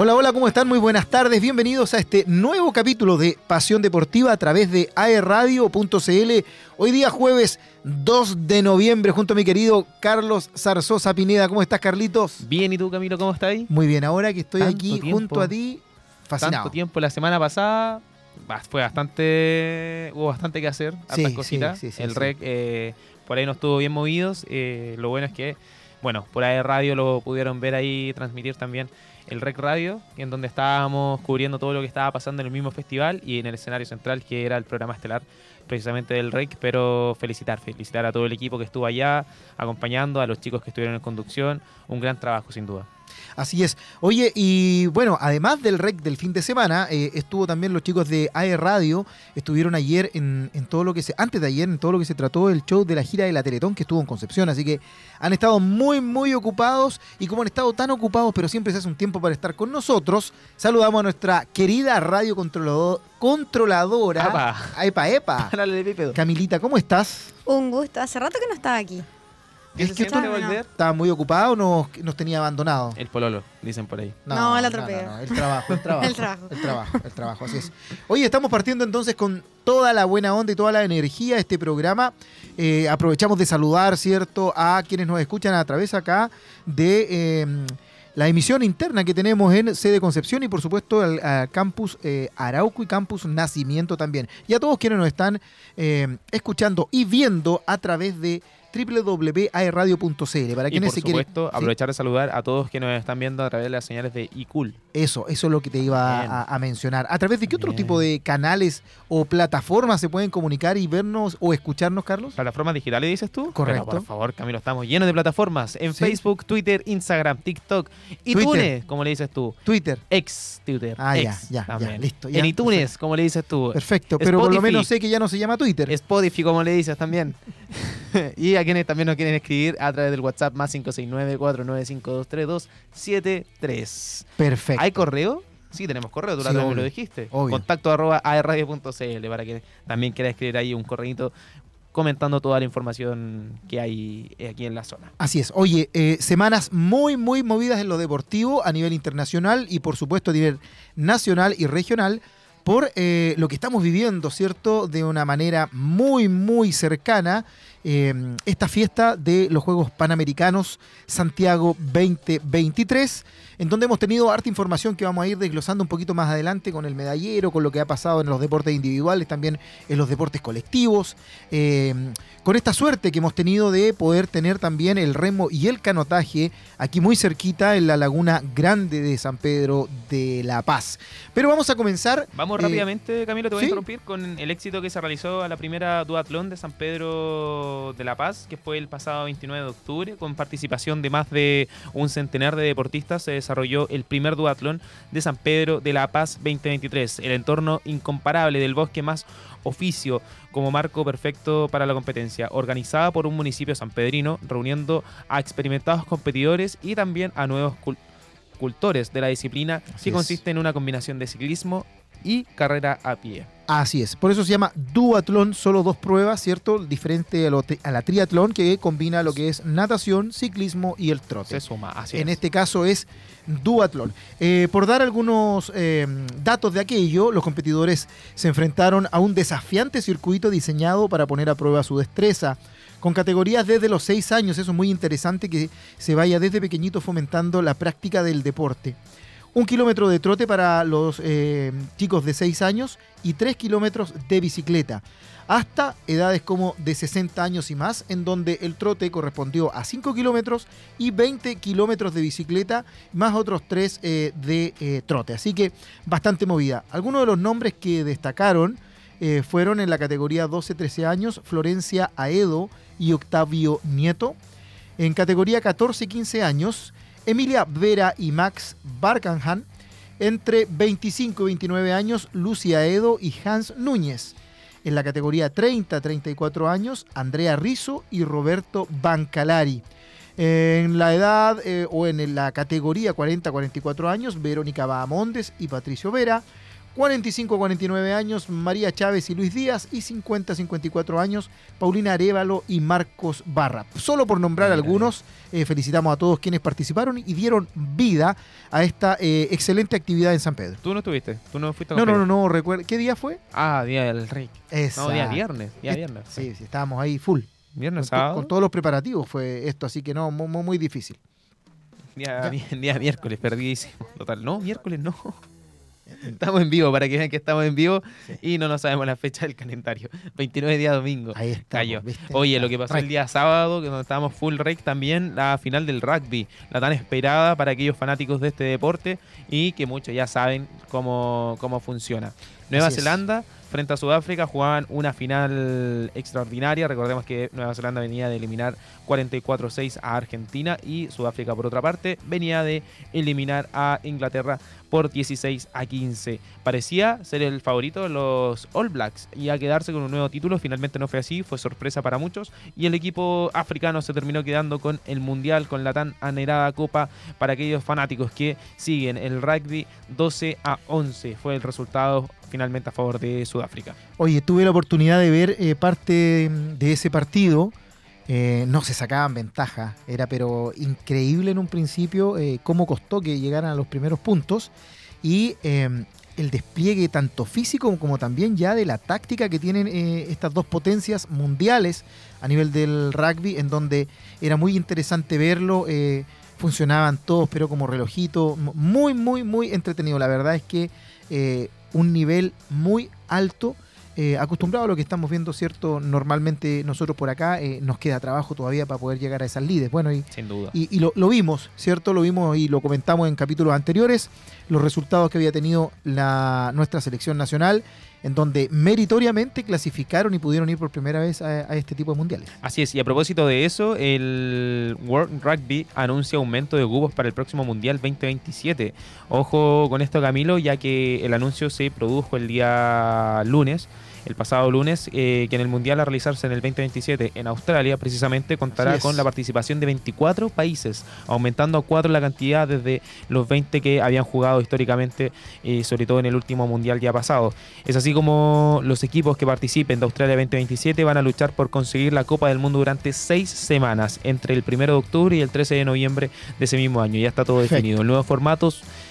Hola, hola, ¿cómo están? Muy buenas tardes. Bienvenidos a este nuevo capítulo de Pasión Deportiva a través de aerradio.cl. Hoy día jueves 2 de noviembre junto a mi querido Carlos Zarzosa Pineda. ¿Cómo estás, Carlitos? Bien, ¿y tú, Camilo, cómo estás ahí? Muy bien, ahora que estoy aquí tiempo. junto a ti, fascinado. Tanto tiempo, la semana pasada fue bastante, hubo bastante que hacer, hartas Sí, cositas. sí, sí, el rec eh, por ahí no estuvo bien movidos. eh, lo bueno es que, bueno, por ahí radio lo pudieron ver ahí, transmitir también el rec radio, en donde estábamos cubriendo todo lo que estaba pasando en el mismo festival y en el escenario central, que era el programa estelar precisamente del rec. Pero felicitar, felicitar a todo el equipo que estuvo allá acompañando, a los chicos que estuvieron en conducción. Un gran trabajo, sin duda. Así es. Oye, y bueno, además del rec del fin de semana, eh, estuvo también los chicos de AE Radio, estuvieron ayer en, en todo lo que se, antes de ayer, en todo lo que se trató el show de la gira de la Teletón que estuvo en Concepción, así que han estado muy, muy ocupados y como han estado tan ocupados, pero siempre se hace un tiempo para estar con nosotros, saludamos a nuestra querida radio controlado- controladora. ¡Apa! Epa, epa. Camilita, ¿cómo estás? Un gusto. Hace rato que no estaba aquí. ¿Qué Es se que siente tú- volver? ¿Estaba muy ocupado o nos, nos tenía abandonado? El pololo, dicen por ahí. No, el atropello. el trabajo, el trabajo. El trabajo. El trabajo, el trabajo, así es. Oye, estamos partiendo entonces con toda la buena onda y toda la energía de este programa. Eh, aprovechamos de saludar, ¿cierto?, a quienes nos escuchan a través acá de eh, la emisión interna que tenemos en sede Concepción y por supuesto al, al campus eh, Arauco y campus Nacimiento también. Y a todos quienes nos están eh, escuchando y viendo a través de www.aerradio.cl. Para Y quienes por se quieren... supuesto, ¿Sí? aprovechar de saludar a todos que nos están viendo a través de las señales de iCool. Eso, eso es lo que te iba a, a mencionar. ¿A través de qué otro tipo de canales o plataformas se pueden comunicar y vernos o escucharnos, Carlos? ¿Plataformas digitales dices tú? Correcto. Pero por favor, Camilo, estamos llenos de plataformas. En Sí. Facebook, Twitter, Instagram, TikTok, Twitter. iTunes, como le dices tú. Twitter. Ex Twitter. Ah, ya, ex ya, ya, listo, ya, en iTunes, como le dices tú. Perfecto, pero por lo menos sé que ya no se llama Twitter. Spotify, como le dices también. y a quienes también nos quieren escribir a través del WhatsApp más 569-495-2373. Perfecto. ¿Hay correo? Sí, tenemos correo, tú la Sí, obvio, lo dijiste. obvio. Contacto arroba aerradio.cl para que también quiera escribir ahí un correíto comentando toda la información que hay aquí en la zona. Así es. Oye, eh, semanas muy, muy movidas en lo deportivo a nivel internacional y por supuesto a nivel nacional y regional por eh, lo que estamos viviendo, ¿cierto? De una manera muy, muy cercana. Eh, esta fiesta de los Juegos Panamericanos Santiago 2023, en donde hemos tenido harta información que vamos a ir desglosando un poquito más adelante con el medallero, con lo que ha pasado en los deportes individuales, también en los deportes colectivos. eh, con esta suerte que hemos tenido de poder tener también el remo y el canotaje aquí muy cerquita en la laguna grande de San Pedro de La Paz. Pero vamos a comenzar. Vamos eh, rápidamente, Camilo, te voy ¿sí? a interrumpir con el éxito que se realizó a la primera duatlón de San Pedro de la Paz, que fue el pasado 29 de octubre, con participación de más de un centenar de deportistas. Desarrolló el primer duatlón de San Pedro de la Paz 2023, el entorno incomparable del bosque más oficio como marco perfecto para la competencia, organizada por un municipio sanpedrino, reuniendo a experimentados competidores y también a nuevos cul- cultores de la disciplina, Así que es. consiste en una combinación de ciclismo y carrera a pie. Así es, por eso se llama duatlón, solo dos pruebas, ¿cierto? Diferente a, lo tri- a la triatlón que combina lo que es natación, ciclismo y el trote. Se suma, así en es. este caso es duatlón. Eh, por dar algunos eh, datos de aquello, los competidores se enfrentaron a un desafiante circuito diseñado para poner a prueba su destreza. Con categorías desde los 6 años, eso es muy interesante que se vaya desde pequeñito fomentando la práctica del deporte. Un kilómetro de trote para los eh, chicos de 6 años y 3 kilómetros de bicicleta. Hasta edades como de 60 años y más, en donde el trote correspondió a 5 kilómetros y 20 kilómetros de bicicleta, más otros 3 de eh, trote. Así que bastante movida. Algunos de los nombres que destacaron eh, fueron en la categoría 12-13 años, Florencia Aedo y Octavio Nieto. En categoría 14-15 años, Emilia Vera y Max Barkanhan. Entre 25 y 29 años, Lucia Edo y Hans Núñez. En la categoría 30-34 años, Andrea Rizzo y Roberto Bancalari. En la edad eh, o en la categoría 40-44 años, Verónica Bahamondes y Patricio Vera. 45 a 49 años, María Chávez y Luis Díaz. Y 50 a 54 años, Paulina Arevalo y Marcos Barra. Solo por nombrar algunos, eh, felicitamos a todos quienes participaron y dieron vida a esta eh, excelente actividad en San Pedro. ¿Tú no estuviste? ¿Tú no fuiste a No, no, no, no, recuerdo. ¿Qué día fue? Ah, Día del Rey. No, día viernes. Día Es- viernes. Sí, sí, estábamos ahí full. Viernes, Con, sábado. con todos los preparativos fue esto, así que no, muy, muy, difícil. Día, mi- día miércoles, perdidísimo. Total. No, miércoles no. Estamos en vivo, para que vean que estamos en vivo y no nos sabemos la fecha del calendario. 29 día domingo. Ahí está. Cayó. Oye, lo que pasó el día sábado, que donde estábamos full rec también, la final del rugby, la tan esperada para aquellos fanáticos de este deporte y que muchos ya saben cómo, cómo funciona. Nueva Así es. Zelanda frente a Sudáfrica jugaban una final extraordinaria. Recordemos que Nueva Zelanda venía de eliminar 44-6 a Argentina y Sudáfrica, por otra parte, venía de eliminar a Inglaterra por 16 a 15. Parecía ser el favorito de los All Blacks y a quedarse con un nuevo título. Finalmente no fue así, fue sorpresa para muchos. Y el equipo africano se terminó quedando con el Mundial, con la tan anhelada copa para aquellos fanáticos que siguen el rugby 12 a 11. Fue el resultado finalmente a favor de Sudáfrica. Oye, tuve la oportunidad de ver eh, parte de ese partido. Eh, no se sacaban ventaja. Era pero increíble en un principio eh, cómo costó que llegaran a los primeros puntos. Y eh, el despliegue tanto físico como también ya de la táctica que tienen eh, estas dos potencias mundiales a nivel del rugby, en donde era muy interesante verlo. eh, funcionaban todos, pero como relojito. Muy, muy, muy entretenido. La verdad es que un nivel muy alto. Eh, acostumbrado a lo que estamos viendo, ¿cierto? Normalmente nosotros por acá eh, nos queda trabajo todavía para poder llegar a esas líderes. Bueno, y, Sin duda. y, y lo, lo vimos, ¿cierto? Lo vimos y lo comentamos en capítulos anteriores, los resultados que había tenido la, nuestra selección nacional, en donde meritoriamente clasificaron y pudieron ir por primera vez a, a este tipo de mundiales. Así es, y a propósito de eso, el World Rugby anuncia aumento de cupos para el próximo Mundial 2027. Ojo con esto, Camilo, ya que el anuncio se produjo el día lunes, el pasado lunes, eh, que en el Mundial a realizarse en el 2027 en Australia, precisamente contará con la participación de 24 países, aumentando a 4 la cantidad desde los 20 que habían jugado históricamente, eh, sobre todo en el último Mundial ya pasado. Es así como los equipos que participen de Australia 2027 van a luchar por conseguir la Copa del Mundo durante seis semanas, entre el 1 de octubre y el 13 de noviembre de ese mismo año. Ya está todo Perfecto. definido. El nuevo formato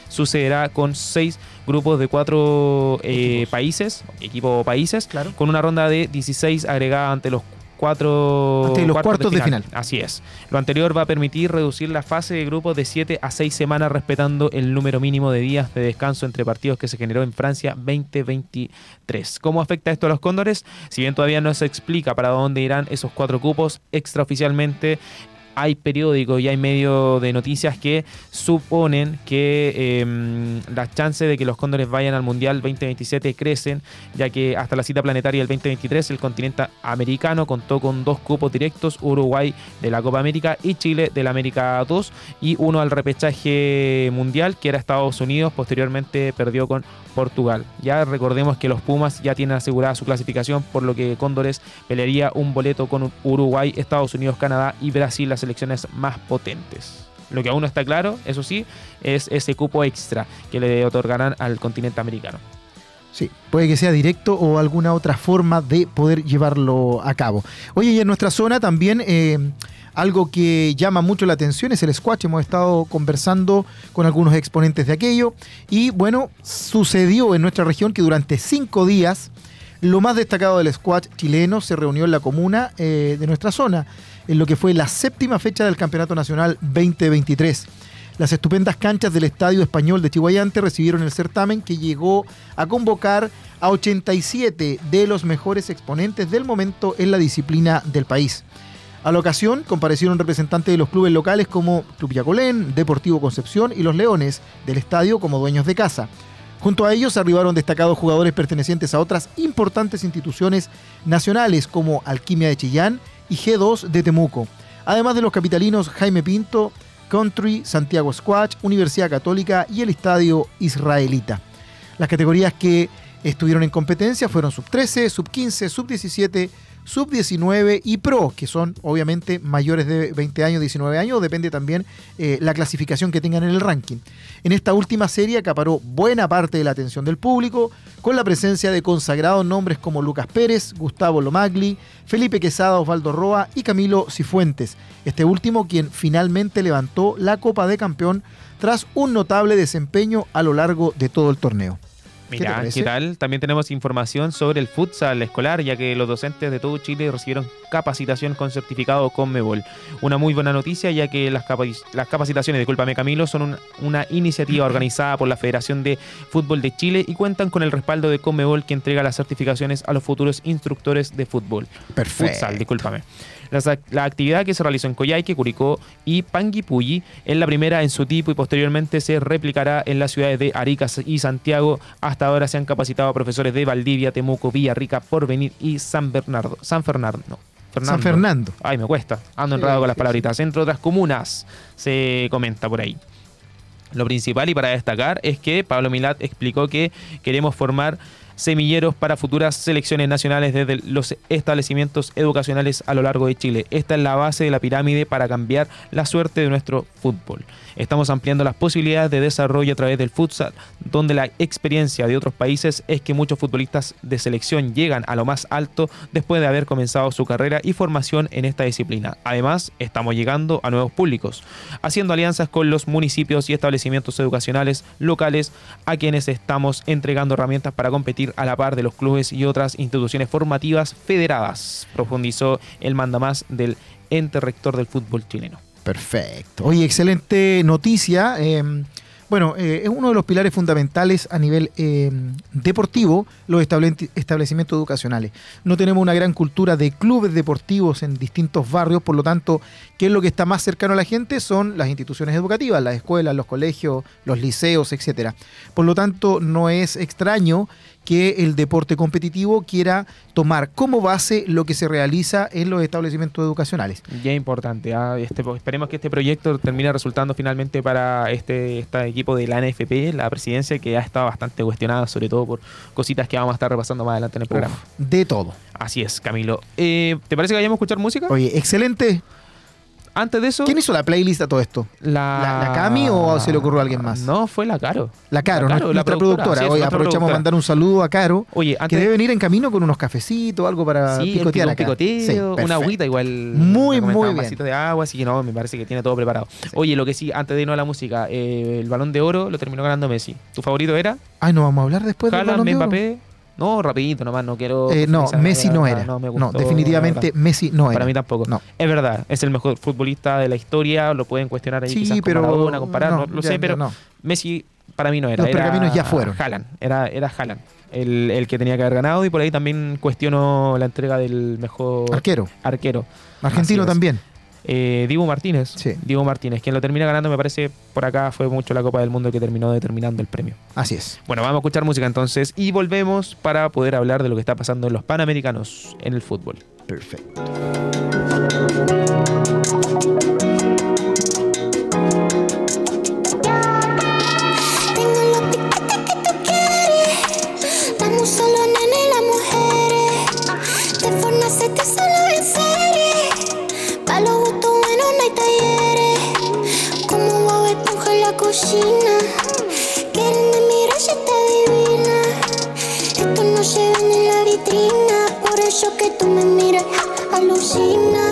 sucederá con seis grupos de cuatro eh, Equipos. países, equipo países, Claro. con una ronda de 16 agregada ante los cuatro Ante los cuartos de final. Así es. Lo anterior va a permitir reducir la fase de grupos de 7 a 6 semanas respetando el número mínimo de días de descanso entre partidos que se generó en Francia 2023. ¿Cómo afecta esto a los cóndores? Si bien todavía no se explica para dónde irán esos cuatro cupos, extraoficialmente hay periódicos y hay medios de noticias que suponen que eh, las chances de que los cóndores vayan al Mundial 2027 crecen, ya que hasta la cita planetaria del 2023 el continente americano contó con dos cupos directos, Uruguay de la Copa América y Chile de la América 2, y uno al repechaje mundial, que era Estados Unidos, posteriormente perdió con Portugal. Ya recordemos que los Pumas ya tienen asegurada su clasificación, por lo que Cóndores pelearía un boleto con Uruguay, Estados Unidos, Canadá y Brasil, las selecciones más potentes. Lo que aún no está claro, eso sí, es ese cupo extra que le otorgarán al continente americano. Sí, puede que sea directo o alguna otra forma de poder llevarlo a cabo. Oye, y en nuestra zona también eh, algo que llama mucho la atención es el squash. Hemos estado conversando con algunos exponentes de aquello. Y bueno, sucedió en nuestra región que durante cinco días lo más destacado del squash chileno se reunió en la comuna eh, de nuestra zona, en lo que fue la séptima fecha del Campeonato Nacional 2023. Las estupendas canchas del Estadio Español de Chihuayante recibieron el certamen que llegó a convocar a 87 de los mejores exponentes del momento en la disciplina del país. A la ocasión comparecieron representantes de los clubes locales como Club Yacolén, Deportivo Concepción y los Leones del estadio como dueños de casa. Junto a ellos arribaron destacados jugadores pertenecientes a otras importantes instituciones nacionales como Alquimia de Chillán y G2 de Temuco, además de los capitalinos Jaime Pinto, Country, Santiago Squash, Universidad Católica y el Estadio Israelita. Las categorías que estuvieron en competencia fueron sub 13, sub 15, sub 17, sub 19 y pro, que son obviamente mayores de 20 años, 19 años, depende también eh, la clasificación que tengan en el ranking. En esta última serie acaparó buena parte de la atención del público, con la presencia de consagrados nombres como Lucas Pérez, Gustavo Lomagli, Felipe Quesada, Osvaldo Roa y Camilo Cifuentes. Este último quien finalmente levantó la Copa de Campeón tras un notable desempeño a lo largo de todo el torneo. Mira, ¿qué, tal? También tenemos información sobre el futsal escolar, ya que los docentes de todo Chile recibieron capacitación con certificado Conmebol. Una muy buena noticia, ya que las, las capacitaciones, discúlpame Camilo, son una iniciativa organizada por la Federación de Fútbol de Chile y cuentan con el respaldo de Conmebol, que entrega las certificaciones a los futuros instructores de fútbol. Perfecto. Futsal, discúlpame. La, actividad que se realizó en Coyhaique, Curicó y Panguipulli es la primera en su tipo y posteriormente se replicará en las ciudades de Arica y Santiago. Hasta ahora se han capacitado profesores de Valdivia, Temuco, Villarrica, Porvenir y San Bernardo. San Fernando. San Fernando. Ay, me cuesta. Ando enredado con las palabritas. Entre otras comunas, se comenta por ahí. Lo principal y para destacar es que Pablo Milat explicó que queremos formar semilleros para futuras selecciones nacionales desde los establecimientos educacionales a lo largo de Chile. Esta es la base de la pirámide para cambiar la suerte de nuestro fútbol. Estamos ampliando las posibilidades de desarrollo a través del futsal, donde la experiencia de otros países es que muchos futbolistas de selección llegan a lo más alto después de haber comenzado su carrera y formación en esta disciplina. Además, estamos llegando a nuevos públicos, haciendo alianzas con los municipios y establecimientos educacionales locales a quienes estamos entregando herramientas para competir a la par de los clubes y otras instituciones formativas federadas, profundizó el mandamás del ente rector del fútbol chileno. Perfecto. Oye, excelente noticia. Em, bueno, eh, es uno de los pilares fundamentales a nivel em, deportivo, los establecimientos educacionales. No tenemos una gran cultura de clubes deportivos en distintos barrios, por lo tanto, ¿qué es lo que está más cercano a la gente? Son las instituciones educativas, las escuelas, los colegios, los liceos, etcétera. Por lo tanto, no es extraño que el deporte competitivo quiera tomar como base lo que se realiza en los establecimientos educacionales. Ya importante. ¿ah? Este, esperemos que este proyecto termine resultando finalmente para este, este equipo de la NFP, la presidencia, que ha estado bastante cuestionada, sobre todo por cositas que vamos a estar repasando más adelante en el programa. de todo. Así es, Camilo. Eh, ¿Te parece que vayamos a escuchar música? Oye, excelente. Antes de eso. ¿Quién hizo la playlist a todo esto? La... ¿La, Cami o se le ocurrió a alguien más? No, fue la Caro. La Caro, la nuestra productora. Hoy aprovechamos a mandar un saludo a Caro. Oye, antes... Que debe venir en camino con unos cafecitos, algo para picotear acá. Picoteo, una agüita igual. Muy, muy bien. Un vasito de agua, así que no, me parece que tiene todo preparado. Oye, lo que sí, antes de irnos a la música, eh, el balón de oro lo terminó ganando Messi. ¿Tu favorito era? Ay, no vamos a hablar después del balón de oro. Mbappé. No, rapidito nomás, no quiero... Eh, no, Messi no era. No, definitivamente Messi no era. Para mí tampoco. No. Es verdad, es el mejor futbolista de la historia, lo pueden cuestionar ahí sí, pero, con Maradona, comparar, no, lo sé, pero Messi para mí no era. Los pergaminos ya fueron. Haaland, era, era Haaland. El, el, que tenía que haber ganado y por ahí también cuestionó la entrega del mejor arquero. arquero. Argentino también. Eh, Diego Martínez. Sí. Diego Martínez, quien lo termina ganando, me parece, por acá fue mucho la Copa del Mundo que terminó determinando el premio. Así es. Bueno, vamos a escuchar música entonces y volvemos para poder hablar de lo que está pasando en los Panamericanos en el fútbol. Perfecto. Cocina. Quieren de mirar si está divina. Esto no se ve en la vitrina. Por eso que tú me miras, alucina.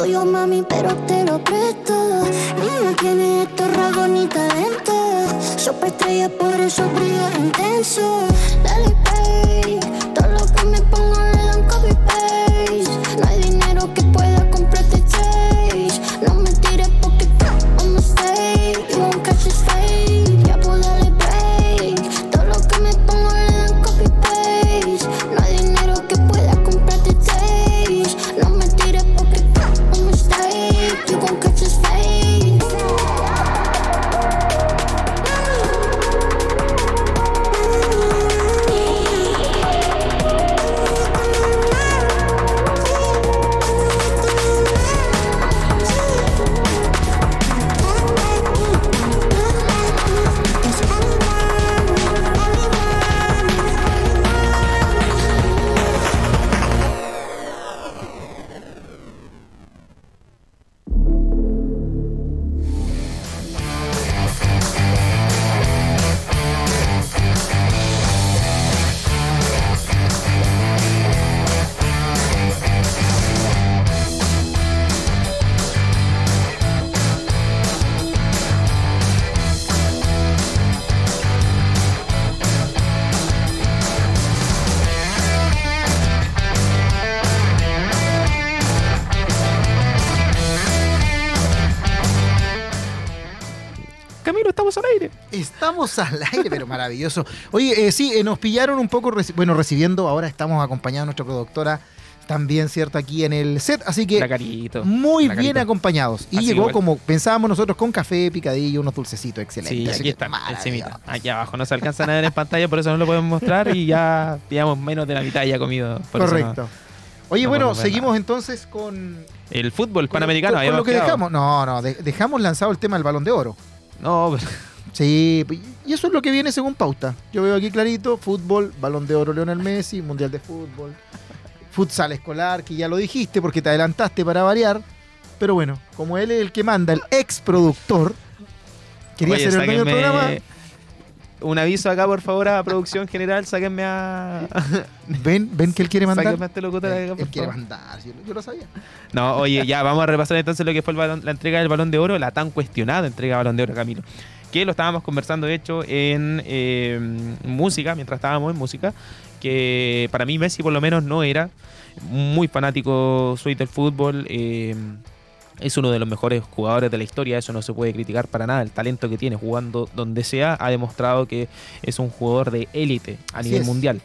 Dale pay, todo Estamos al aire, pero maravilloso. Oye, eh, sí, eh, nos pillaron un poco, reci- bueno, recibiendo, ahora estamos acompañados de nuestra productora, también, ¿cierto? Aquí en el set, así que carito. muy bien acompañados. Y Así llegó igual. como pensábamos nosotros, con café, picadillo, unos dulcecitos, excelente. Sí, aquí está, semita. Aquí abajo no se alcanzan a ver en pantalla, por eso no lo podemos mostrar y ya digamos menos de la mitad ya comido. por no- Correcto. Oye, no bueno, seguimos nada. entonces con... El fútbol con- panamericano. Con, lo que quedado. dejamos. No, no, de- dejamos lanzado el tema del balón de oro. No, pero- Sí, y eso es lo que viene según pauta. Yo veo aquí clarito, fútbol, balón de oro Lionel Messi, mundial de fútbol, futsal escolar, que ya lo dijiste porque te adelantaste para variar. Pero bueno, como él es el que manda, el ex productor, quería Oye, ser el dueño del programa. Un aviso acá, por favor, a producción general. Sáquenme a. Ven, ven que él quiere mandar. Sáquenme a este locutor acá, Él, por él quiere mandar, yo, yo lo sabía. No, oye, ya vamos a repasar entonces lo que fue el balón- la entrega del balón de oro, la tan cuestionada entrega del balón de oro, Camilo. Que lo estábamos conversando, de hecho, en eh, música, mientras estábamos en música, que para mí Messi por lo menos no era muy fanático, soy del fútbol. eh, es uno de los mejores jugadores de la historia, eso no se puede criticar para nada. El talento que tiene jugando donde sea ha demostrado que es un jugador de élite a Así nivel es. mundial.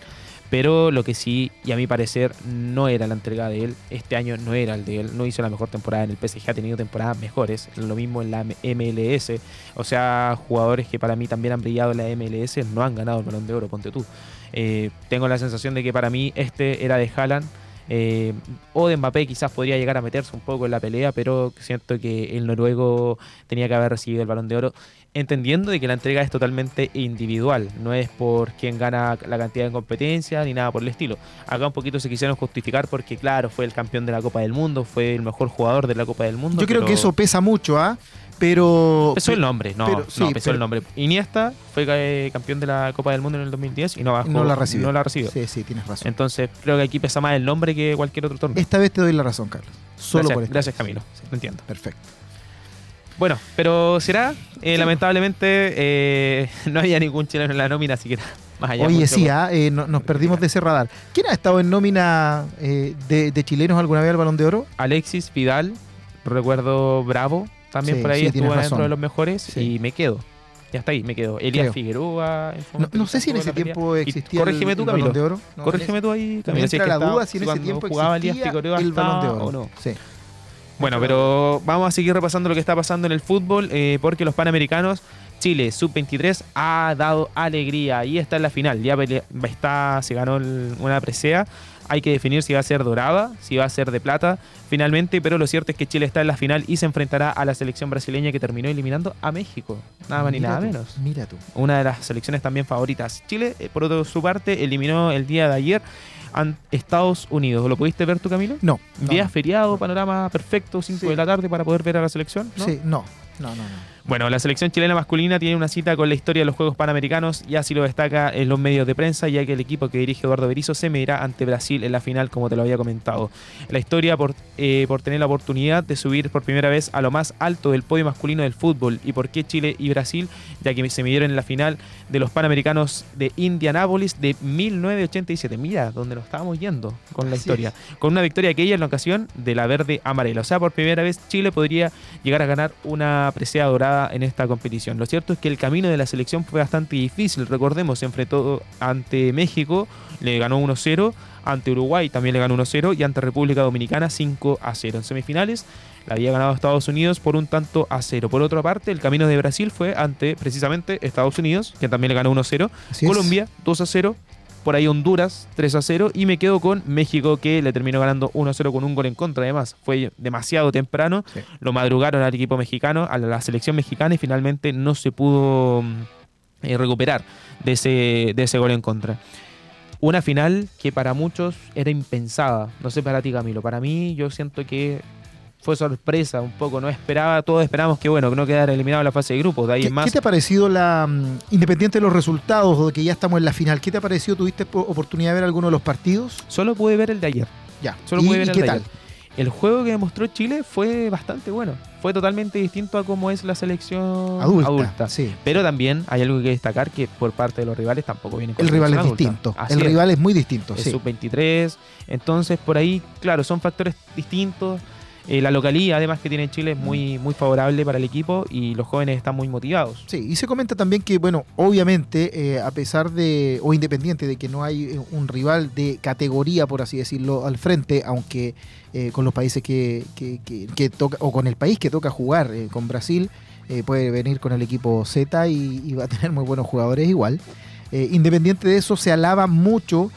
Pero lo que sí, y a mi parecer, no era la entrega de él. Este año no era el de él. No hizo la mejor temporada en el PSG. Ha tenido temporadas mejores. Lo mismo en la MLS. O sea, jugadores que para mí también han brillado en la MLS no han ganado el balón de oro, ponte tú. Eh, tengo la sensación de que para mí este era de Haaland. eh, o de Mbappé quizás podría llegar a meterse un poco en la pelea, pero siento que el noruego tenía que haber recibido el balón de oro entendiendo de que la entrega es totalmente individual, no es por quien gana la cantidad de competencia ni nada por el estilo. Acá un poquito se quisieron justificar porque claro, fue el campeón de la Copa del Mundo, fue el mejor jugador de la Copa del Mundo. Yo creo pero que eso pesa mucho, ¿ah? Pero. pesó el nombre, no, pero- no, pesó pero- el nombre. Iniesta fue eh, campeón de la Copa del Mundo en el 2010 y no bajó, No la recibió. No la recibió. Sí, sí, tienes razón. Entonces creo que aquí pesa más el nombre que cualquier otro torneo. Esta vez te doy la razón, Carlos. Solo gracias, por esta gracias. Camilo, Sí, lo entiendo. Perfecto. Bueno, pero será, Eh, lamentablemente eh, no había ningún chileno en la nómina, así que más allá. Oye, sí, ah, eh, no- nos perdimos de ese radar. ¿Quién ha estado en nómina eh, de, de chilenos alguna vez al Balón de Oro? Alexis Vidal, recuerdo Bravo, también Sí, por ahí sí, estuvo dentro de los mejores y me quedo. Ya está ahí, me quedo. Elías Creo. Figueroa. No, no sé si en ese tiempo existía corrígeme el, tú, el Balón de Oro. No, Corrígeme tú ahí, Camilo. si es que la duda si en ese tiempo existía Figueroa el Balón de Oro. o no. Sí. Bueno, pero vamos a seguir repasando lo que está pasando en el fútbol, eh, porque los Panamericanos, Chile Sub-23 ha dado alegría y está en la final. Ya está, se ganó el- una presea. Hay que definir si va a ser dorada, si va a ser de plata, finalmente, pero lo cierto es que Chile está en la final y se enfrentará a la selección brasileña que terminó eliminando a México. Nada más ni nada tú, menos Mira tú. una de las selecciones también favoritas. Chile, eh, por otro, su parte, eliminó el día de ayer Estados Unidos. ¿Lo pudiste ver tú, Camilo? No. no, Día no. feriado, panorama perfecto, 5 Sí. de la tarde para poder ver a la selección. ¿no? Sí, no. No, no, no. Bueno, la selección chilena masculina tiene una cita con la historia de los Juegos Panamericanos y así lo destaca en los medios de prensa, ya que el equipo que dirige Eduardo Berizzo se medirá ante Brasil en la final, como te lo había comentado. La historia por, eh, por tener la oportunidad de subir por primera vez a lo más alto del podio masculino del fútbol y por qué Chile y Brasil, ya que se midieron en la final de los Panamericanos de Indianápolis de 1987. Mira, donde nos estábamos yendo con la Así historia. Con una victoria aquella en la ocasión de la verde amarela. O sea, por primera vez Chile podría llegar a ganar una presea dorada en esta competición. Lo cierto es que el camino de la selección fue bastante difícil. Recordemos, se enfrentó ante México, le ganó 1-0, ante Uruguay también le ganó 1-0 y ante República Dominicana 5-0. En semifinales la había ganado Estados Unidos por un tanto a 0. Por otra parte, el camino de Brasil fue ante precisamente Estados Unidos, que también le ganó 1-0, Así es. Colombia 2-0, por ahí Honduras 3-0 y me quedo con México que le terminó ganando 1-0 con un gol en contra además. Fue demasiado temprano, Sí. lo madrugaron al equipo mexicano, a la selección mexicana y finalmente no se pudo mm, eh, recuperar de ese, de ese gol en contra. Una final que para muchos era impensada. No sé para ti, Camilo. Para mí, yo siento que fue sorpresa un poco. No esperaba, todos esperamos que bueno, que no quedara eliminado en la fase de grupos. De ahí ¿Qué, en más. qué te ha parecido la, mm, independiente de los resultados o de que ya estamos en la final, qué te ha parecido? ¿Tuviste po- oportunidad de ver alguno de los partidos? Solo pude ver el de ayer. Ya. Solo ¿Y, pude ver el qué de tal? ayer. El juego que demostró Chile fue bastante bueno. Fue totalmente distinto a cómo es la selección Adulta. Sí. Pero también hay algo que destacar que por parte de los rivales tampoco vienen con El rival es adulta. distinto. Así El es. rival es muy distinto. es sí. sub-23. Entonces, por ahí, claro, son factores distintos. Eh, la localía, además, que tiene Chile es muy, muy favorable para el equipo y los jóvenes están muy motivados. Sí, y se comenta también que, bueno, obviamente, eh, a pesar de, o independiente de que no hay eh, un rival de categoría, por así decirlo, al frente, aunque con los países que, que- que- toca, o con el país que toca jugar, con Brasil, puede venir con el equipo Z y, va a tener muy buenos jugadores igual. Independiente de eso, se alaba mucho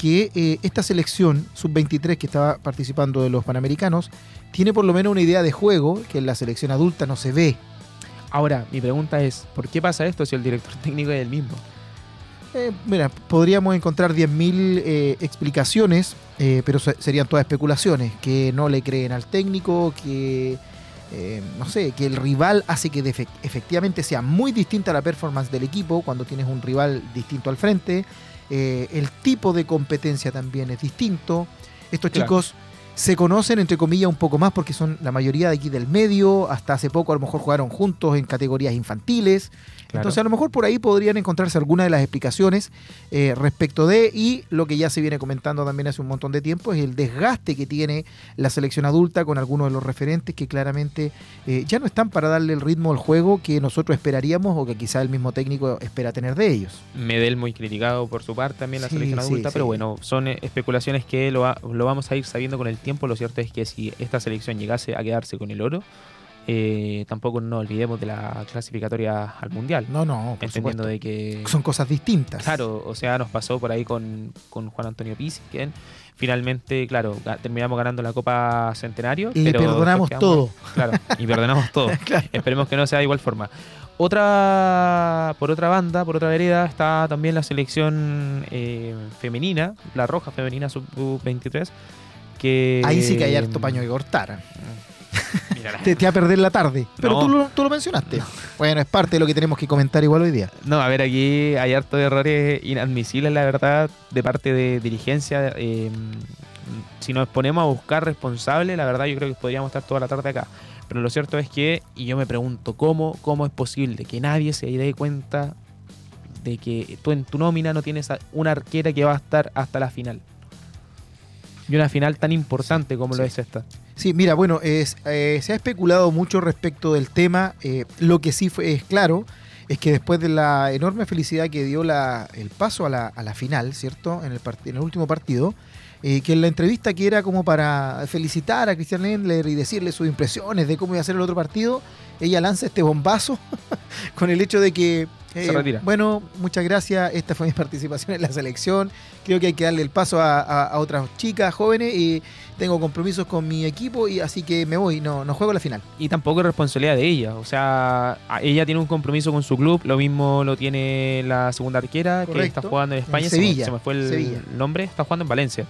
que eh, esta selección sub-23 que estaba participando de los Panamericanos tiene por lo menos una idea de juego que en la selección adulta no se ve. Ahora, mi pregunta es, ¿por qué pasa esto si el director técnico es el mismo? Eh, mira, podríamos encontrar 10.000 eh, explicaciones, eh, pero se- serían todas especulaciones, que no le creen al técnico, que, no sé, que el rival hace que efectivamente sea muy distinta la performance del equipo cuando tienes un rival distinto al frente, eh, el tipo de competencia también es distinto, estos Claro. chicos se conocen entre comillas un poco más porque son la mayoría de aquí del medio, hasta hace poco a lo mejor jugaron juntos en categorías infantiles, Claro. entonces a lo mejor por ahí podrían encontrarse algunas de las explicaciones eh, respecto de, y lo que ya se viene comentando también hace un montón de tiempo, es el desgaste que tiene la selección adulta con algunos de los referentes que claramente eh, ya no están para darle el ritmo al juego que nosotros esperaríamos o que quizá el mismo técnico espera tener de ellos. Medel muy criticado por su parte también la Sí, selección adulta, sí. pero bueno, son eh, especulaciones que lo, lo vamos a ir sabiendo con el tiempo. Lo cierto es que si esta selección llegase a quedarse con el oro, eh, tampoco nos olvidemos de la clasificatoria al Mundial. No, no, por entendiendo supuesto. de que... Son cosas distintas. Claro, o sea, nos pasó por ahí con, con Juan Antonio Pizzi, que finalmente, claro, terminamos ganando la Copa Centenario. Y pero perdonamos todo. Claro, y perdonamos todo. Claro. Esperemos que no sea de igual forma. Otra, por otra banda, por otra vereda, está también la selección eh, femenina, la roja femenina sub-23, que... Ahí sí que hay harto paño que cortar. Te, te va a perder la tarde. Pero No. tú, lo, tú lo mencionaste. Bueno, es parte de lo que tenemos que comentar igual hoy día. No, a ver, aquí hay harto de errores inadmisibles, la verdad, de parte de dirigencia. eh, si nos ponemos a buscar responsables, la verdad yo creo que podríamos estar toda la tarde acá. Pero lo cierto es que, y yo me pregunto, ¿cómo, cómo es posible que nadie se dé cuenta de que tú en tu nómina no tienes una arquera que va a estar hasta la final? Y una final tan importante como lo es esta. Sí, mira, bueno, es, eh, se ha especulado mucho respecto del tema. eh, lo que sí fue, es claro es que después de la enorme felicidad que dio la- el paso a la, a la final, ¿cierto? En el, en el último partido, eh, que en la entrevista que era como para felicitar a Christian Lendler y decirle sus impresiones de cómo iba a ser el otro partido, ella lanza este bombazo con el hecho de que, eh, Se retira. bueno, muchas gracias, esta fue mi participación en la selección, creo que hay que darle el paso a, a- a otras chicas jóvenes y tengo compromisos con mi equipo y así que me voy, no, no juego la final. Y tampoco es responsabilidad de ella. O sea, ella tiene un compromiso con su club. Lo mismo lo tiene la segunda arquera que está jugando en España. En se me- Sevilla, Se me, fue el Sevilla. nombre. Está jugando en Valencia.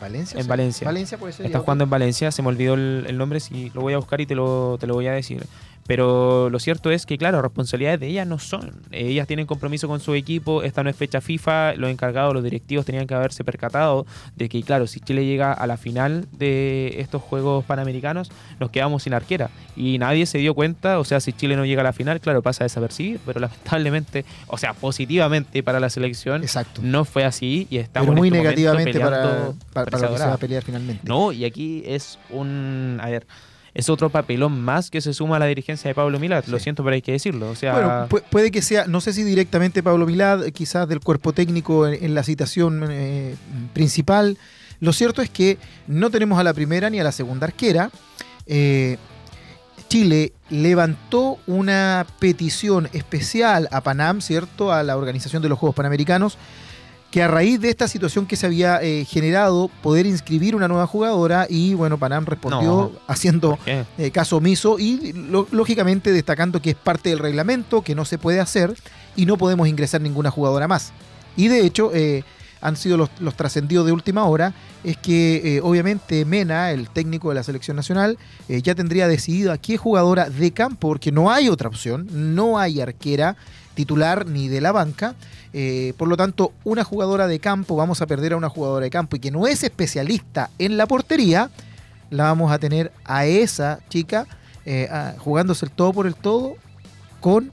¿Valencia? En. Valencia. Valencia puede ser. Está jugando en Valencia. Se me olvidó el, el nombre. Si lo voy a buscar y te lo, te lo voy a decir. Pero lo cierto es que, claro, responsabilidades de ellas no son. Ellas tienen compromiso con su equipo. Esta no es fecha FIFA. Los encargados, los directivos tenían que haberse percatado de que, claro, si Chile llega a la final de estos Juegos Panamericanos, nos quedamos sin arquera. Y nadie se dio cuenta. O sea, si Chile no llega a la final, claro, pasa desapercibido. Pero lamentablemente, o sea, positivamente para la selección, Exacto. no fue así. Y estamos Pero muy en este negativamente para, para, para presa lo que se dorada. va a pelear finalmente. No, y aquí es un. A ver, es otro papelón más que se suma a la dirigencia de Pablo Milat. Lo siento, pero hay que decirlo. O sea, Bueno, pu- puede que sea, no sé si directamente Pablo Milad, eh, quizás del cuerpo técnico en, en la citación eh, principal. Lo cierto es que no tenemos a la primera ni a la segunda arquera. Eh, Chile levantó una petición especial a Panam, ¿cierto? A la organización de los Juegos Panamericanos, que a raíz de esta situación que se había eh, generado, poder inscribir una nueva jugadora y bueno, Panam respondió No. haciendo eh, caso omiso y lo- lógicamente destacando que es parte del reglamento, que no se puede hacer y no podemos ingresar ninguna jugadora más. Y de hecho, eh, han sido los, los trascendidos de última hora, es que eh, obviamente Mena, el técnico de la selección nacional, eh, ya tendría decidido a qué jugadora de campo, porque no hay otra opción, no hay arquera titular ni de la banca. Eh, por lo tanto, una jugadora de campo, vamos a perder a una jugadora de campo y que no es especialista en la portería, la vamos a tener a esa chica eh, jugándose el todo por el todo con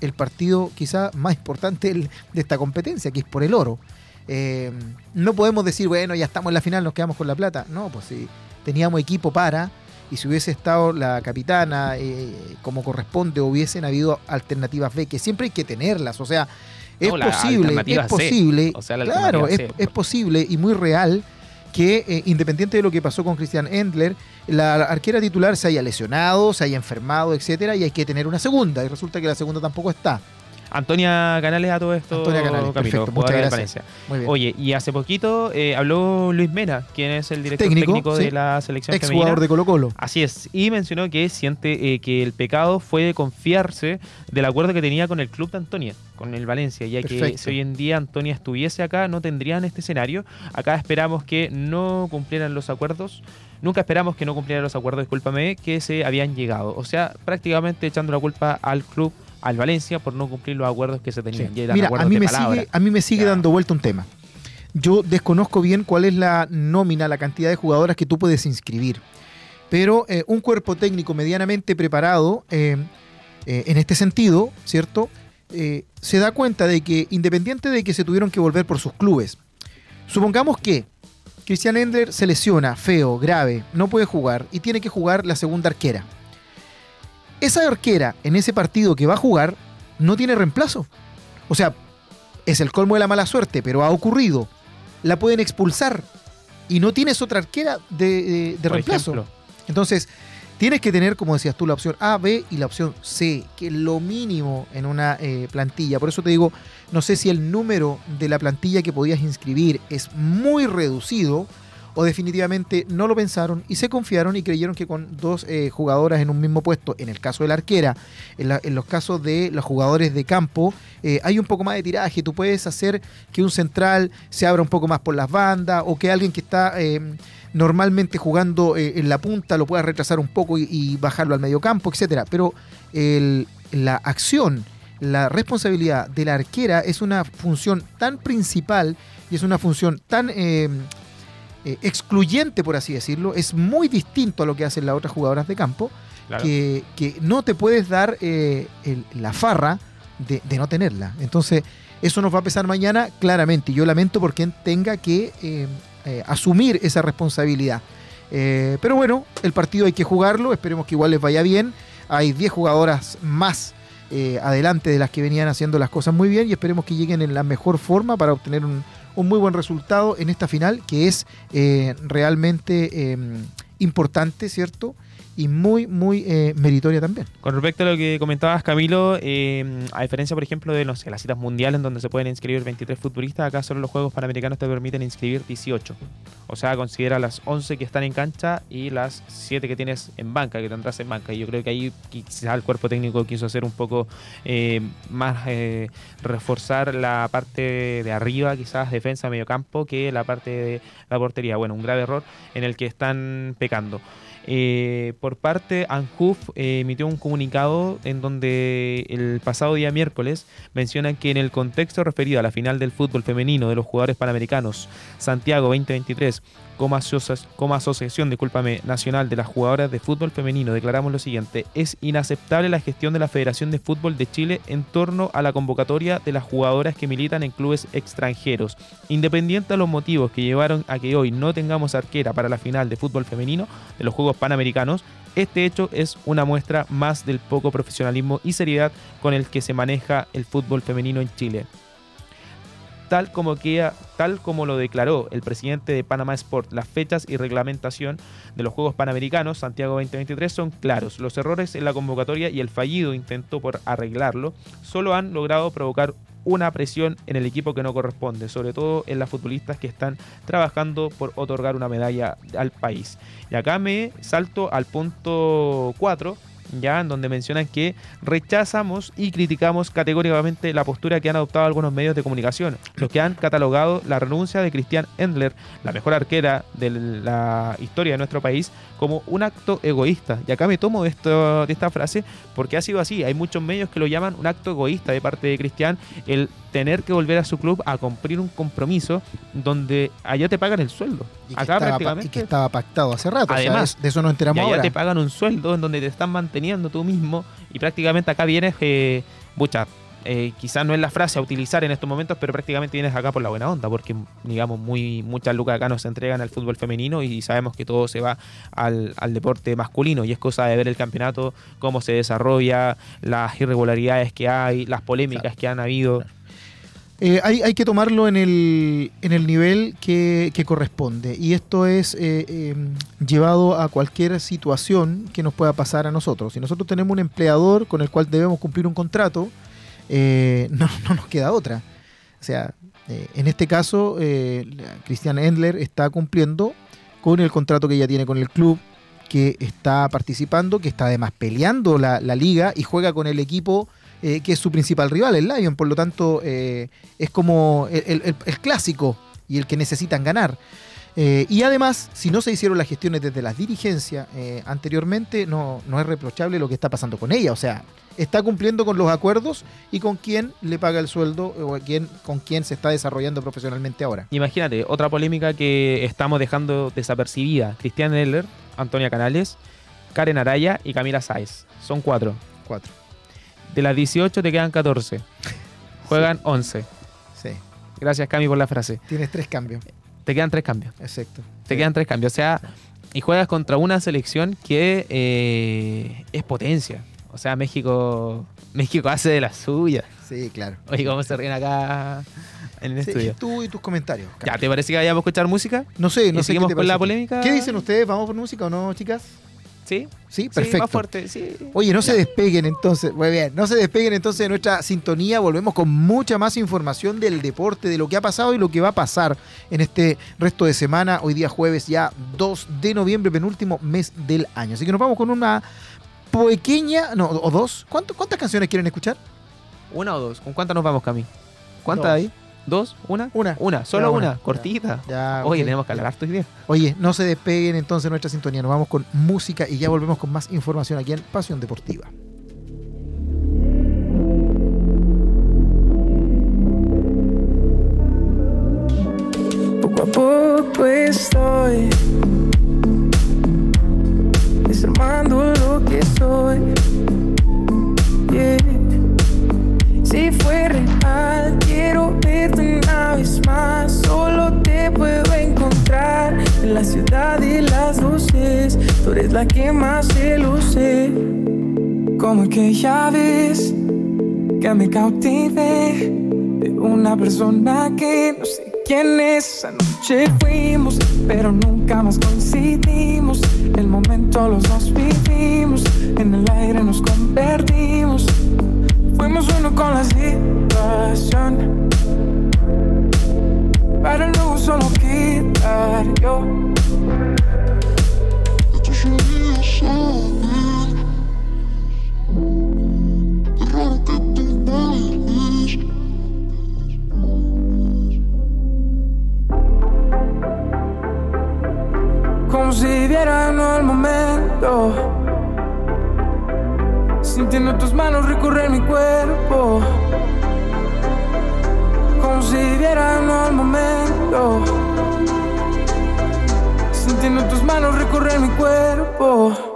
el partido quizá más importante de esta competencia, que es por el oro. Eh, no podemos decir, bueno, ya estamos en la final, nos quedamos con la plata. No, pues sí. teníamos equipo para, y si hubiese estado la capitana como corresponde, hubiesen habido alternativas B, que siempre hay que tenerlas, o sea, es No, posible, es posible, O sea, la claro, es, es posible y muy real que eh, independiente de lo que pasó con Christian Endler, la arquera titular se haya lesionado, se haya enfermado, etcétera, y hay que tener una segunda, y resulta que la segunda tampoco está. Antonia Canales a todo esto. Antonia Canales, Camilo, perfecto, muchas gracias. Muy bien. Oye, y hace poquito eh, habló Luis Mena, quien es el director Técnico, técnico, sí. de la selección Ex femenina. jugador de Colo Colo. Así es, y mencionó que siente eh, que el pecado fue confiarse del acuerdo que tenía con el club de Antonia, con el Valencia, ya que si hoy en día Antonia estuviese acá, no tendrían este escenario. Acá esperamos que no cumplieran los acuerdos, nunca esperamos que no cumplieran los acuerdos, discúlpame, que se habían llegado. O sea, prácticamente echando la culpa al club, al Valencia, por no cumplir los acuerdos que se tenían. Sí. Mira, a mí, me palabra. sigue, a mí me sigue Ya. dando vuelta un tema. Yo desconozco bien cuál es la nómina, la cantidad de jugadoras que tú puedes inscribir. Pero eh, un cuerpo técnico medianamente preparado eh, eh, en este sentido, ¿cierto? Se da cuenta de que independiente de que se tuvieron que volver por sus clubes, supongamos que Christian Endler se lesiona, feo, grave, no puede jugar y tiene que jugar la segunda arquera. Esa arquera en ese partido que va a jugar no tiene reemplazo. O sea, es el colmo de la mala suerte, pero ha ocurrido. La pueden expulsar y no tienes otra arquera de, de- reemplazo. ejemplo. Entonces, tienes que tener, como decías tú, la opción A, B y la opción C, que es lo mínimo en una eh, plantilla. Por eso te digo, no sé si el número de la plantilla que podías inscribir es muy reducido o definitivamente no lo pensaron y se confiaron y creyeron que con dos eh, jugadoras en un mismo puesto, en el caso de la arquera, en, los casos de los jugadores de campo, eh, hay un poco más de tiraje. Tú puedes hacer que un central se abra un poco más por las bandas o que alguien que está eh, normalmente jugando en la punta lo pueda retrasar un poco y, bajarlo al medio campo, etcétera. Pero la acción, la responsabilidad de la arquera es una función tan principal y es una función tan eh, excluyente, por así decirlo, es muy distinto a lo que hacen las otras jugadoras de campo, Claro. que, que no te puedes dar eh, el- la farra de, de no tenerla. Entonces, eso nos va a pesar mañana, claramente. y Yo lamento por quien tenga que eh, asumir esa responsabilidad. Pero bueno, el partido hay que jugarlo, esperemos que igual les vaya bien. Hay 10 jugadoras más adelante de las que venían haciendo las cosas muy bien y esperemos que lleguen en la mejor forma para obtener un, un muy buen resultado en esta final que es eh, realmente eh, importante, ¿cierto? Y muy, muy eh, meritoria también. Con respecto a lo que comentabas, Camilo, eh, a diferencia, por ejemplo, de no sé, las citas mundiales en donde se pueden inscribir 23 futbolistas, acá solo los Juegos Panamericanos te permiten inscribir 18. O sea, considera las 11 que están en cancha y las 7 que tienes en banca, que tendrás en banca. Y yo creo que ahí quizás el cuerpo técnico quiso hacer un poco eh, más, reforzar la parte de arriba, quizás defensa, medio campo, que la parte de la portería. Bueno, un grave error en el que están pecando. Eh, por parte, ANJUF eh, emitió un comunicado en donde el pasado día miércoles mencionan que en el contexto referido a la final del fútbol femenino de los jugadores panamericanos Santiago 2023, como, asocia- como asociación discúlpame, nacional de las jugadoras de fútbol femenino, declaramos lo siguiente: es inaceptable la gestión de la Federación de Fútbol de Chile en torno a la convocatoria de las jugadoras que militan en clubes extranjeros. Independiente de los motivos que llevaron a que hoy no tengamos arquera para la final de fútbol femenino de los Juegos Panamericanos, este hecho es una muestra más del poco profesionalismo y seriedad con el que se maneja el fútbol femenino en Chile. Tal como, tal como lo declaró el presidente de Panamá Sport, las fechas y reglamentación de los Juegos Panamericanos Santiago 2023 son claros. Los errores en la convocatoria y el fallido intento por arreglarlo solo han logrado provocar una presión en el equipo que no corresponde, sobre todo en las futbolistas que están trabajando por otorgar una medalla al país. Y acá me salto al punto 4, ya en donde mencionan que rechazamos y criticamos categóricamente la postura que han adoptado algunos medios de comunicación, los que han catalogado la renuncia de Christian Endler, la mejor arquera de la historia de nuestro país, como un acto egoísta. Y acá me tomo esto, de esta frase porque ha sido así. Hay muchos medios que lo llaman un acto egoísta de parte de Cristian, el tener que volver a su club a cumplir un compromiso donde allá te pagan el sueldo. Y que, Acá estaba, y que pactado hace rato. o sea, Además, de eso nos y enteramos allá ahora. te pagan un sueldo en donde te están manteniendo tú mismo y prácticamente acá vienes, eh, bucha, eh, quizás no es la frase a utilizar en estos momentos, pero prácticamente vienes acá por la buena onda, porque digamos muy muchas lucas acá nos entregan al fútbol femenino y sabemos que todo se va al, al deporte masculino y es cosa de ver el campeonato, cómo se desarrolla, las irregularidades que hay, las polémicas que han habido. Eh, hay, hay que tomarlo en el, en el nivel que, corresponde. Y esto es eh, eh, llevado a cualquier situación que nos pueda pasar a nosotros. Si nosotros tenemos un empleador con el cual debemos cumplir un contrato, eh, no, no nos queda otra. O sea, eh, en este caso, eh, Christian Endler está cumpliendo con el contrato que ella tiene con el club, que está participando, que está además peleando la liga y juega con el equipo eh, que es su principal rival, el Lion. Por lo tanto, eh, es como el, el- el- el clásico y el que necesitan ganar. Eh, y además, si no se hicieron las gestiones desde las dirigencias anteriormente, no, no es reprochable lo que está pasando con ella. O sea, está cumpliendo con los acuerdos y con quién le paga el sueldo o quién, con quién se está desarrollando profesionalmente ahora. Imagínate, otra polémica que estamos dejando desapercibida. Cristian Eller, Antonia Canales, Karen Araya y Camila Sáez. Son cuatro. Cuatro. De las 18 te quedan 14. Juegan 11. Sí. Gracias, Cami, por la frase. Tienes tres cambios. Te quedan tres cambios. Exacto. Te Sí. quedan tres cambios. O sea, y juegas contra una selección que eh, es potencia. O sea, México México hace de las suyas. Sí, claro. Oye, ¿cómo se ríen acá en el Sí, estudio? tú y tus comentarios. ¿Ya te parece que vayamos a escuchar música? No sé, no ¿Y sé. seguimos con la parece polémica? ¿Qué dicen ustedes? ¿Vamos por música o no, chicas? ¿Sí? Sí, Sí, perfecto. más fuerte, sí. Oye, no se despeguen entonces, muy bien, no se despeguen entonces de nuestra sintonía, volvemos con mucha más información del deporte, de lo que ha pasado y lo que va a pasar en este resto de semana, hoy día jueves ya 2 de noviembre, penúltimo mes del año. Así que nos vamos con una pequeña, no, o dos, ¿Cuánto- ¿cuántas canciones quieren escuchar? ¿Una o dos? ¿Con cuántas nos vamos, Cami? ¿Cuántas hay? ¿Dos? ¿Una? Una. Una, solo una, una. cortita. Ya, Oye, tenemos que hablar harto hoy día. Oye, no se despeguen entonces nuestra sintonía, nos vamos con música y ya volvemos con más información aquí en Pasión Deportiva. Poco a poco estoy desarmando lo que soy. Yeah. Si fue real, quiero verte una vez más. Solo te puedo encontrar en la ciudad de las luces. Tú eres la que más se luce. Como aquella vez que me cautivé de una persona que no sé quién es. Esa noche fuimos, pero nunca más coincidimos. El momento los dos vivimos, en el aire nos convertimos. Fuimos uno con la situación. Para luego solo quitar yo. Sintiendo tus manos recorrer mi cuerpo. Como si vieran el momento. Sintiendo tus manos recorrer mi cuerpo.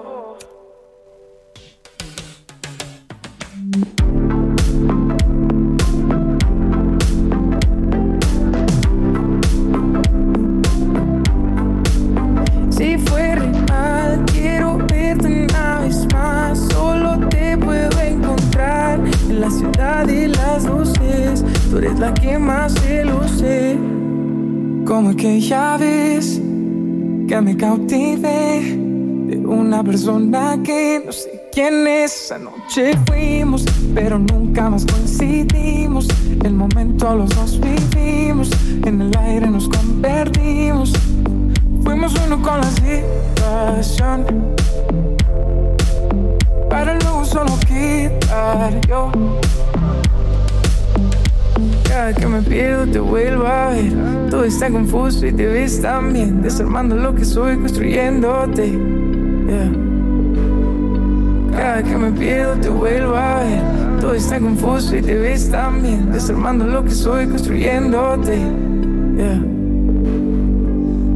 Aquella vez que me cautivé de una persona que no sé quién es. Esa noche fuimos, pero nunca más coincidimos. El momento los dos vivimos, en el aire nos convertimos. Fuimos uno con la situación. Para luego solo quitar yo. Cada que me pierdo te vuelvo a ver. Todo está confuso y te ves tan bien. Desarmando lo que soy, construyéndote. Yeah. Cada que me pierdo te vuelvo a ver. Todo está confuso y te ves tan bien. Desarmando lo que soy, construyéndote. Yeah.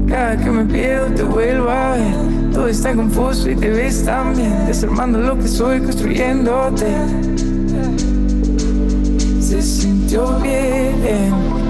Cada que me pierdo te vuelvo a ver. Todo está confuso y te ves tan bien. Desarmando lo que soy, construyéndote. Se sintió bien.